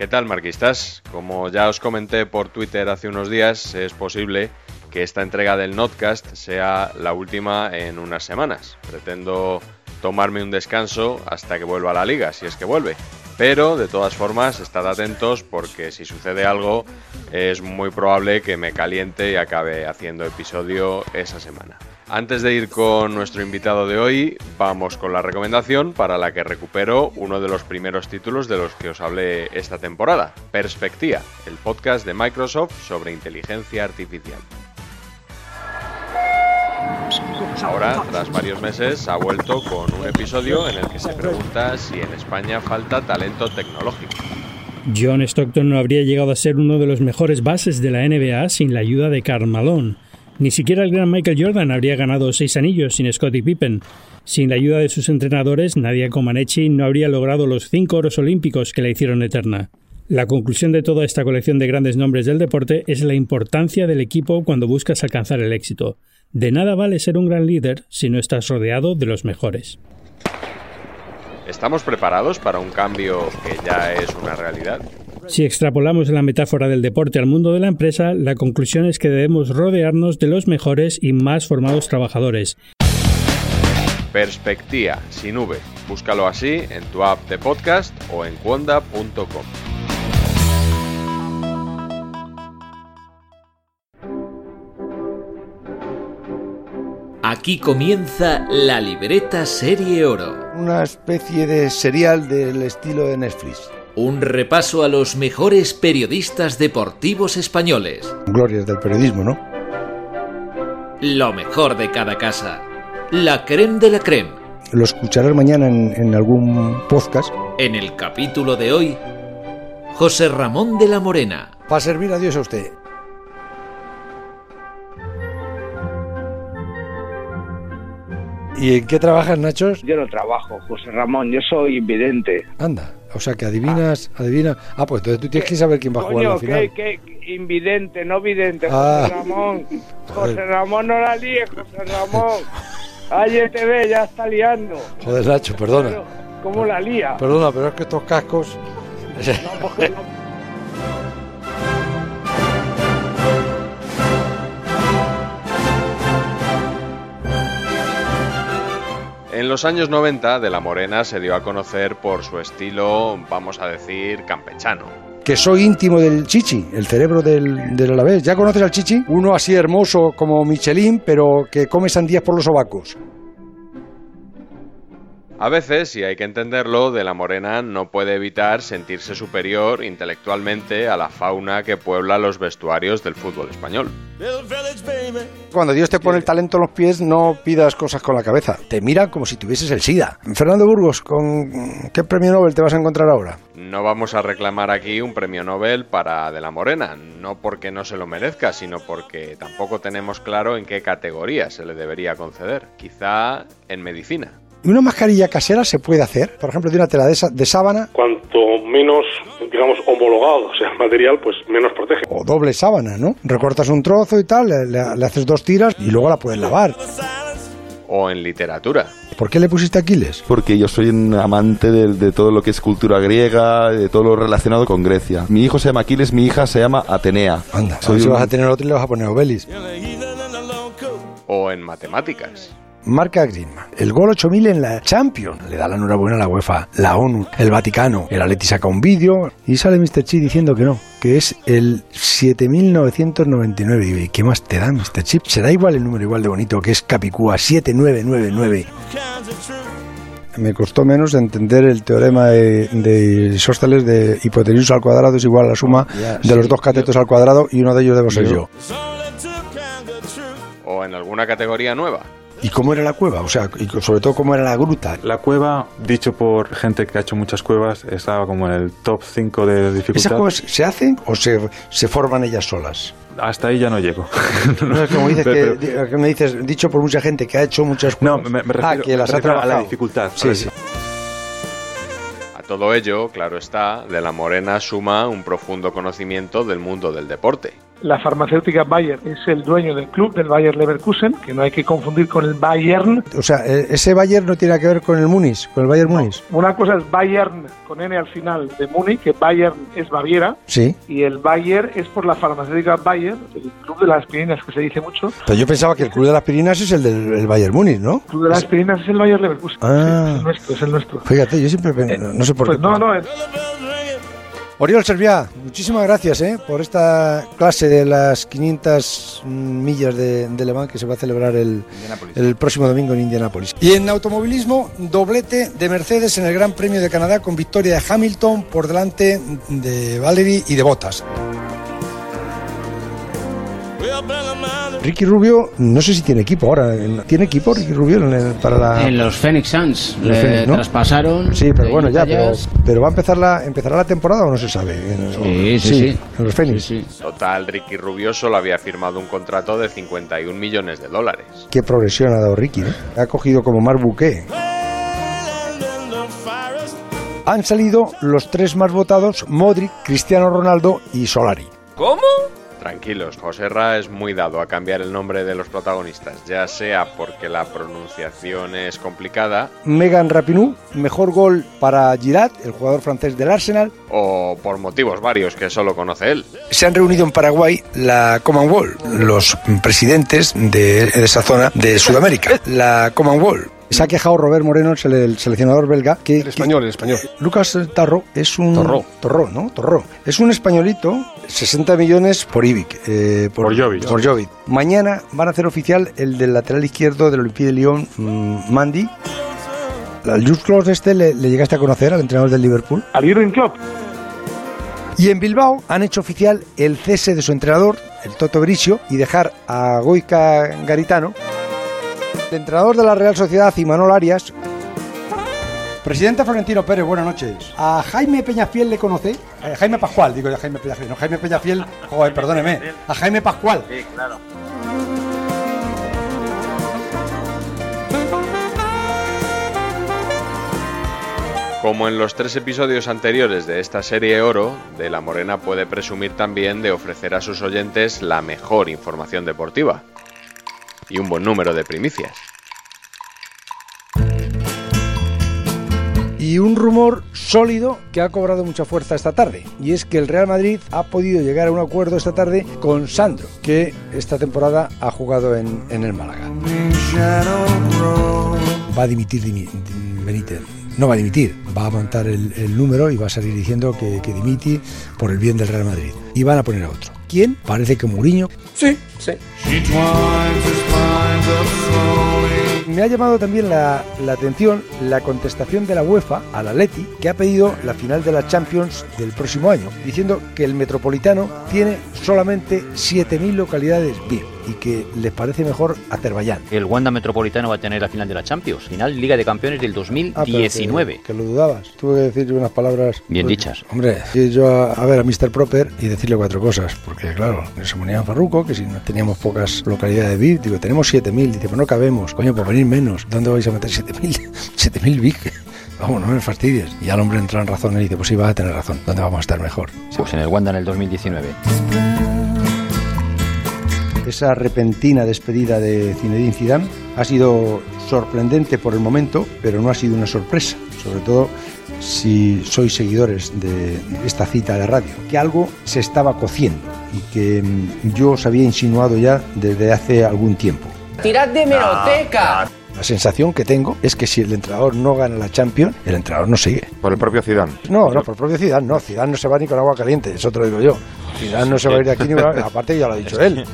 ¿Qué tal, marquistas? Como ya os comenté por Twitter hace unos días, es posible que esta entrega del Notcast sea la última en unas semanas. Pretendo tomarme un descanso hasta que vuelva a la liga, si es que vuelve. Pero de todas formas, estad atentos porque si sucede algo, es muy probable que me caliente y acabe haciendo episodio esa semana. Antes de ir con nuestro invitado de hoy, vamos con la recomendación para la que recupero uno de los primeros títulos de los que os hablé esta temporada, Perspectiva, el podcast de Microsoft sobre inteligencia artificial. Ahora, tras varios meses, ha vuelto con un episodio en el que se pregunta si en España falta talento tecnológico. John Stockton no habría llegado a ser uno de los mejores bases de la NBA sin la ayuda de Malone. Ni siquiera el gran Michael Jordan habría ganado seis anillos sin Scottie Pippen. Sin la ayuda de sus entrenadores, Nadia Comaneci no habría logrado los cinco oros olímpicos que la hicieron eterna. La conclusión de toda esta colección de grandes nombres del deporte es la importancia del equipo cuando buscas alcanzar el éxito. De nada vale ser un gran líder si no estás rodeado de los mejores. ¿Estamos preparados para un cambio que ya es una realidad? Si extrapolamos la metáfora del deporte al mundo de la empresa, la conclusión es que debemos rodearnos de los mejores y más formados trabajadores. Perspectiva, sin V. Búscalo así en tu app de podcast o en cuonda.com. Aquí comienza la libreta Serie Oro. Una especie de serial del estilo de Netflix. Un repaso a los mejores periodistas deportivos españoles. Glorias del periodismo, ¿no? Lo mejor de cada casa. La creme de la creme. Lo escucharás mañana en, en algún podcast. En el capítulo de hoy, José Ramón de la Morena. Para servir a Dios a usted. ¿Y en qué trabajas, Nachos? Yo no trabajo, José Ramón, yo soy invidente. Anda, o sea que adivinas, adivina. Ah, pues entonces tú tienes que saber quién va a jugar Coño, la final. ¿qué, qué invidente, no vidente, Ah. José Ramón. José Ramón, no la líes, José Ramón. Ay, te ve, ya está liando. Joder, Nacho, perdona. Pero, ¿Cómo la lía? Perdona, pero es que estos cascos. No, porque no- En los años 90, De la Morena se dio a conocer por su estilo, vamos a decir, campechano. que soy íntimo del Chichi, el cerebro del, del Alavés. ¿Ya conoces al Chichi? Uno así hermoso como Michelin, pero que come sandías por los sobacos. A veces, y hay que entenderlo, De la Morena no puede evitar sentirse superior intelectualmente a la fauna que puebla los vestuarios del fútbol español. Cuando Dios te pone el talento en los pies, no pidas cosas con la cabeza. Te miran como si tuvieses el SIDA. Fernando Burgos, ¿con qué premio Nobel te vas a encontrar ahora? No vamos a reclamar aquí un premio Nobel para De la Morena, no porque no se lo merezca, sino porque tampoco tenemos claro en qué categoría se le debería conceder. Quizá en medicina. ¿Y una mascarilla casera se puede hacer? Por ejemplo, de una tela de, de sábana. Cuanto menos digamos, homologado sea el material, pues menos protege. O doble sábana, ¿no? Recortas un trozo y tal, le, le- le haces dos tiras y luego la puedes lavar. O en literatura. ¿Por qué le pusiste Aquiles? Porque yo soy un amante de, de todo lo que es cultura griega, de todo lo relacionado con Grecia. Mi hijo se llama Aquiles, mi hija se llama Atenea. Anda, a Soy ver si un- vas a tener otro y le vas a poner Obelis. O en matemáticas. Marca Griezmann. El gol 8000 en la Champions. Le da la enhorabuena a la UEFA, la ONU, el Vaticano. El Atleti saca un vídeo y sale Mr. Chip diciendo que no, que es el 7999. Y ¿qué más te da Mr. Chip? Será igual el número igual de bonito que es Capicúa 7999. Me costó menos entender el teorema de, de Isósceles de hipotenusa al cuadrado es igual a la suma de los dos catetos al cuadrado y uno de ellos debo ser yo. O en alguna categoría nueva. ¿Y cómo era la cueva? O sea, y sobre todo cómo era la gruta. La cueva, dicho por gente que ha hecho muchas cuevas, estaba como en el top 5 de ¿Esas dificultad. cuevas se hacen o se, se forman ellas solas? Hasta ahí ya no llego. No, es como dices Pero- que, que me dices, dicho por mucha gente que ha hecho muchas No, cuevas. me, me refiero, ah, que las me ha refiero a la dificultad. Sí, a sí. A todo ello, claro está, de la Morena suma un profundo conocimiento del mundo del deporte. La farmacéutica Bayer es el dueño del club, del Bayer Leverkusen, que no hay que confundir con el Bayern. O sea, eh, ese Bayern no tiene que ver con el Múnich, con el Bayern Múnich. Una cosa es Bayern con N al final de Múnich, que Bayern es Baviera, Sí. y el Bayer es por la farmacéutica Bayer, el club de las aspirinas que se dice mucho. Pero yo pensaba que el club de las Pirinas es el del el Bayern Múnich, ¿no? El club de las aspirinas es el Bayer Leverkusen. Ah. Sí, es el nuestro, es el nuestro. Fíjate, yo siempre pe- no sé por Pues qué. no, no, es- Oriol Serviá, muchísimas gracias ¿eh? por esta clase de las 500 millas de, de Le Mans que se va a celebrar el, el próximo domingo en Indianápolis. Y en automovilismo, doblete de Mercedes en el Gran Premio de Canadá con victoria de Hamilton por delante de Valery y de Bottas. Ricky Rubio, no sé si tiene equipo ahora. ¿Tiene equipo Ricky Rubio en el- para la.? En los Phoenix Suns Los le Phoenix, ¿no? traspasaron. Sí, pero bueno, ya, pero, va a empezar la, empezará la temporada o no se sabe. En- Sí, sí, sí. En los Phoenix. Total, Ricky Rubio solo había firmado un contrato de 51 millones de dólares. Qué progresión ha dado Ricky, ¿no? Ha cogido como Marc Bouquet. Han salido los tres más votados, Modric, Cristiano Ronaldo y Solari. ¿Cómo? Tranquilos, Joserra es muy dado a cambiar el nombre de los protagonistas, ya sea porque la pronunciación es complicada Megan Rapinoe, mejor gol para Girat, el jugador francés del Arsenal. o por motivos varios que solo conoce él. Se han reunido en Paraguay la Commonwealth, los presidentes de, de esa zona de Sudamérica. La Commonwealth. Se ha quejado Robert Moreno, el sele- el seleccionador belga, que... El español, el español. Lucas Tarro es un... Torró. Torró, ¿no? Torró. Es un españolito, 60 millones por Ivic. eh, por, Por Jovic. Por Jovic. Mañana van a hacer oficial el del lateral izquierdo del Olympique de Lyon, mm, Mandy. Al Just Close este le, le llegaste a conocer, al entrenador del Liverpool. al Jürgen Klopp. Y en Bilbao han hecho oficial el cese de su entrenador, el Toto Bricio, y dejar a Goica Garitano, el entrenador de la Real Sociedad, Imanol Arias. Presidente Florentino Pérez, buenas noches. ¿A Jaime Peñafiel le conoce? Eh, Jaime Pascual, digo yo Jaime Peñafiel. No, Jaime Peñafiel, joder, perdóneme. A Jaime Pascual. Sí, claro. Como en los tres episodios anteriores de esta serie Oro, De la Morena puede presumir también de ofrecer a sus oyentes la mejor información deportiva y un buen número de primicias. Y un rumor sólido que ha cobrado mucha fuerza esta tarde. Y es que el Real Madrid ha podido llegar a un acuerdo esta tarde con Sandro, que esta temporada ha jugado en, en el Málaga. Va a dimitir Dimi- Dim- Benítez. No va a dimitir, va a montar el, el número y va a salir diciendo que, que dimite por el bien del Real Madrid. Y van a poner a otro. ¿Quién? Parece que Mourinho. Sí, sí. Me ha llamado también la, atención la contestación de la UEFA al Atleti, que ha pedido la final de la Champions del próximo año, diciendo que el Metropolitano tiene solamente 7.000 localidades VIP y que les parece mejor Azerbaiyán. El Wanda Metropolitano va a tener la final de la Champions, final Liga de Campeones del Ah, pero 2019. Que, que lo dudabas. Tuve que decir unas palabras. Bien pues, dichas. Hombre, yo a, a ver a Mr. Proper y decirle cuatro cosas. Porque, claro, se ponía Farruco, que si no teníamos pocas localidades VIP, digo, tenemos 7.000. Dice, pues no cabemos. Coño, pues venir menos. ¿Dónde vais a meter 7.000? 7.000 VIP. Vamos, no me fastidies. Y al hombre entra en razón y dice, pues sí, vas a tener razón. ¿Dónde vamos a estar mejor? Pues en el Wanda en el 2019. Esa repentina despedida de Zinedine Zidane ha sido sorprendente por el momento, pero no ha sido una sorpresa. Sobre todo si sois seguidores de esta cita de radio, que algo se estaba cociendo y que mm, yo os había insinuado ya desde hace algún tiempo. ¡Tirad de meroteca! La sensación que tengo es que si el entrenador no gana la Champions, el entrenador no sigue. Por el propio Zidane. No, no, por el propio Zidane, no. Zidane no se va ni con agua caliente, eso te lo digo yo. Zidane no se va a ir de aquí ni aparte ya lo ha dicho él.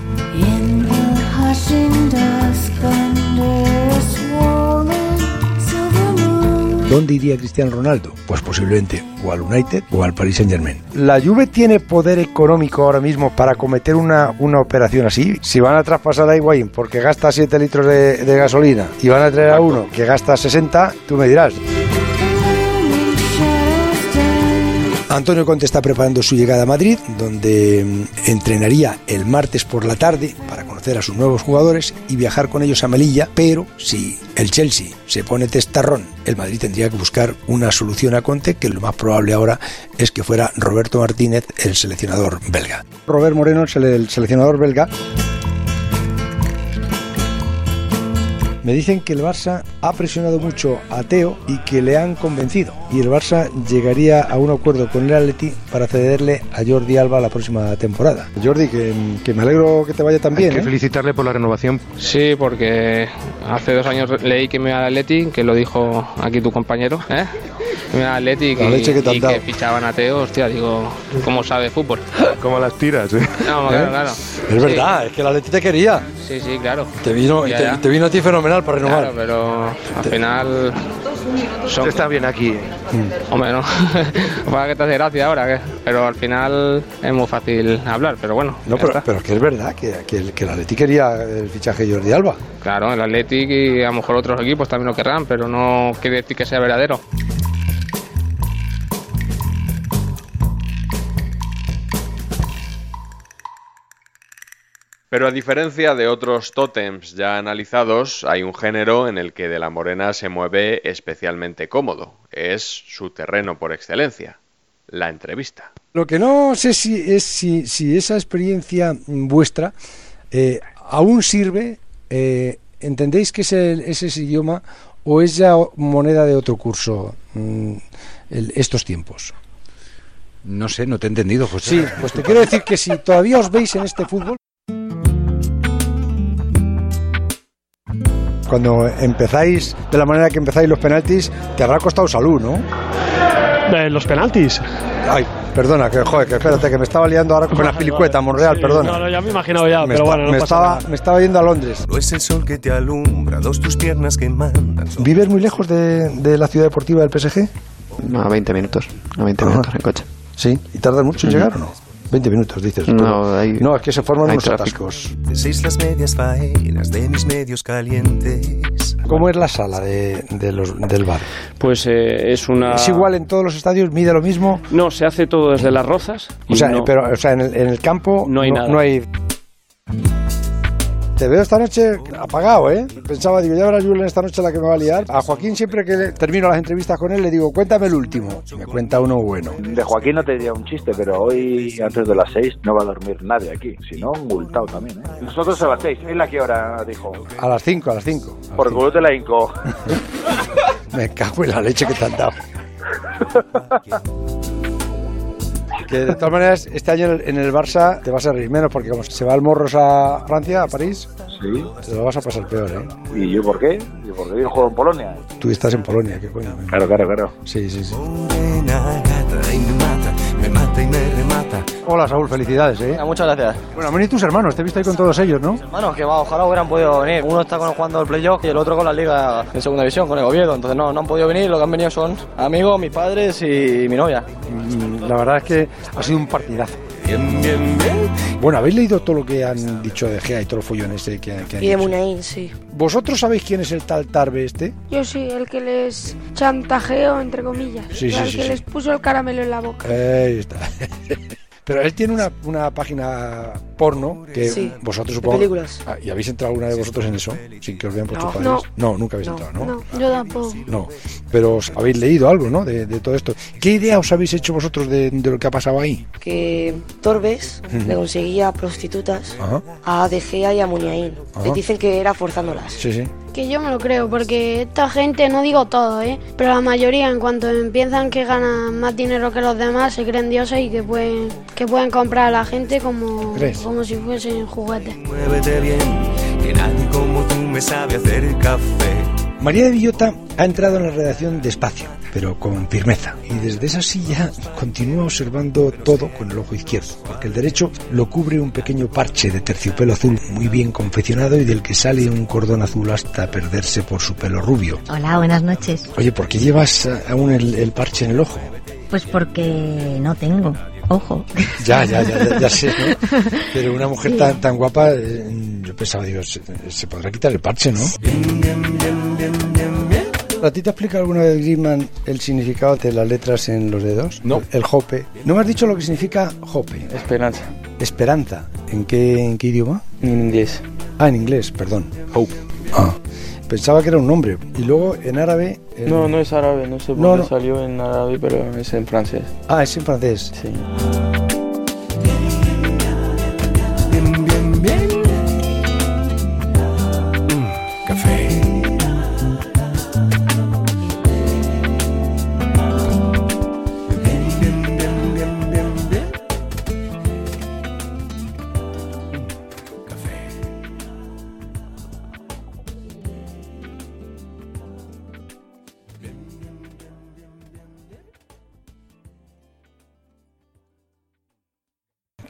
¿Dónde iría Cristiano Ronaldo? Pues posiblemente o al United o al Paris Saint Germain. ¿La Juve tiene poder económico ahora mismo para cometer una, una operación así? Si van a traspasar a Higuaín porque gasta 7 litros de, de gasolina y van a traer a uno que gasta 60, tú me dirás. Antonio Conte está preparando su llegada a Madrid, donde mm, entrenaría el martes por la tarde para conocer a sus nuevos jugadores y viajar con ellos a Melilla, pero si el Chelsea se pone testarrón, el Madrid tendría que buscar una solución a Conte, que lo más probable ahora es que fuera Roberto Martínez, el seleccionador belga. Robert Moreno, el sele- el seleccionador belga, Me dicen que el Barça ha presionado mucho a Teo y que le han convencido. Y el Barça llegaría a un acuerdo con el Atleti para cederle a Jordi Alba la próxima temporada. Jordi, que, que me alegro que te vaya tan bien. Hay que ¿eh? felicitarle por la renovación. Sí, porque hace dos años leí que me iba al Atleti, que lo dijo aquí tu compañero, ¿eh? Atleti y La leche que te han y dado. que fichaban a Teo, hostia, digo, ¿cómo sabe fútbol? Como las tiras, ¿eh? No, claro, claro. Es verdad, es que el Atleti te quería. Sí, sí, claro. Te vino, y te, ya. te vino a ti fenomenal para renovar. Claro, pero al final. Son... Está bien aquí. Hombre, no. Para que te hace gracia ahora, ¿qué? pero al final es muy fácil hablar, pero bueno. No, pero, pero es que es verdad que, que el, que el Atleti quería el fichaje de Jordi Alba. Claro, el Athletic y a lo mejor otros equipos también lo querrán, pero no quiere decir que sea verdadero. Pero a diferencia de otros tótems ya analizados, hay un género en el que De la Morena se mueve especialmente cómodo. Es su terreno por excelencia, la entrevista. Lo que no sé si es si, si esa experiencia vuestra eh, aún sirve. eh, ¿Entendéis que es, el- es ese idioma o es ya moneda de otro curso mm, el- estos tiempos? No sé, no te he entendido, José. Sí, pues te quiero decir que si todavía os veis en este fútbol, cuando empezáis de la manera que empezáis los penaltis, te habrá costado salud, ¿no? los penaltis. Ay, perdona, que joder, que espérate, que me estaba liando ahora con la pilicueta, Monreal, Sí, perdona. No, no, ya me imaginaba ya, me, pero bueno, no me pasa estaba, nada. me estaba yendo a Londres. No es el sol que te alumbra, dos tus piernas que mandan. ¿Vives muy lejos de, de la ciudad deportiva del PSG? A 20 minutos, a 20 Ajá. minutos en coche. Sí, ¿y tarda mucho en llegar o no? 20 minutos, dices. No, hay- no, es que se forman unos tráfico. atascos. Seis las medias faenas de mis medios calientes. ¿Cómo es la sala de, de los, del bar? Pues eh, es una. ¿Es igual en todos los estadios? ¿Mide lo mismo? No, se hace todo desde las rozas. O sea, no- pero, o sea en, el, en el campo No hay nada. no hay- Te veo esta noche apagado, ¿eh? Pensaba, digo, ya verás Julen esta noche la que me va a liar. A Joaquín siempre que le- termino las entrevistas con él le digo, cuéntame el último. Y me cuenta uno bueno. De Joaquín no te diría un chiste, pero hoy antes de las seis no va a dormir nadie aquí. Si no, multado también, ¿eh? Nosotros a las seis. ¿Es la que hora? Dijo. A las 5, a las 5. Por culo te la hinco. Me cago en la leche que te han dado. Que de todas maneras, este año en el- en el Barça te vas a reír menos porque como se va el Morros a Francia, a París, Sí. te lo vas a pasar peor, ¿eh? ¿Y yo por qué? ¿Y por qué yo juego en Polonia? Tú estás en Polonia, ¿qué coño? Claro, claro, claro. Sí, sí, sí. Hola, Saúl, felicidades, ¿eh? Muchas gracias. Bueno, han venido tus hermanos, te he visto ahí con todos ellos, ¿no? Bueno, que va, ojalá hubieran podido venir. Uno está con, jugando el playoff y el otro con la liga en segunda división, con el Oviedo. Entonces no, no han podido venir. Lo que han venido son amigos, mis padres y mi novia. Mm, La verdad es que ha sido un partidazo. Bien, bien, bien. Bueno, ¿habéis leído todo lo que han dicho de Gea y todo el follón ese que, que han Y de dicho? Munain, sí. ¿Vosotros sabéis quién es el tal Tarbe este? Yo sí, el que les chantajeó, entre comillas. Sí, sí, el sí, que sí. les puso el caramelo en la boca. Ahí está. Pero él tiene una, una página porno que Sí, vosotros supongo. películas. Ah, ¿Y habéis entrado alguna de vosotros en eso? Sin que os vean vuestros No. padres. No, nunca habéis entrado, ¿no? No, yo tampoco. No, pero os habéis leído algo, ¿no? De, de todo esto. ¿Qué idea os habéis hecho vosotros de, de lo que ha pasado ahí? Que Torbes le conseguía prostitutas Ajá. a De Gea y a Muniain. Ajá. Le dicen que era forzándolas. Sí, sí. Que yo me lo creo, porque esta gente, no digo todo, ¿eh? pero la mayoría en cuanto empiezan que ganan más dinero que los demás, se creen dioses y que pueden, que pueden comprar a la gente como, ¿Crees? como si fuesen juguetes. Muévete bien, que nadie como tú me sabe hacer café. María de Villota ha entrado en la redacción despacio, pero con firmeza. Y desde esa silla continúa observando todo con el ojo izquierdo, porque el derecho lo cubre un pequeño parche de terciopelo azul muy bien confeccionado y del que sale un cordón azul hasta perderse por su pelo rubio. Hola, buenas noches. Oye, ¿por qué llevas aún el, el parche en el ojo? Pues porque no tengo. Ojo. Ya, ya, ya, ya, ya sé, ¿no? Pero una mujer tan, tan guapa, eh, yo pensaba, digo, se, se podrá quitar el parche, ¿no? ¿A ti te explica alguna vez Griezmann el significado de las letras en los dedos? No. El jope. ¿No me has dicho lo que significa jope? Esperanza. Esperanza. ¿En qué, en qué idioma? En inglés. Ah, en inglés, perdón. Hope. Ah. Pensaba que era un nombre. Y luego en árabe. en- No, no es árabe, no sé por No, qué no. salió en árabe, pero es en francés. Ah, es en francés. Sí.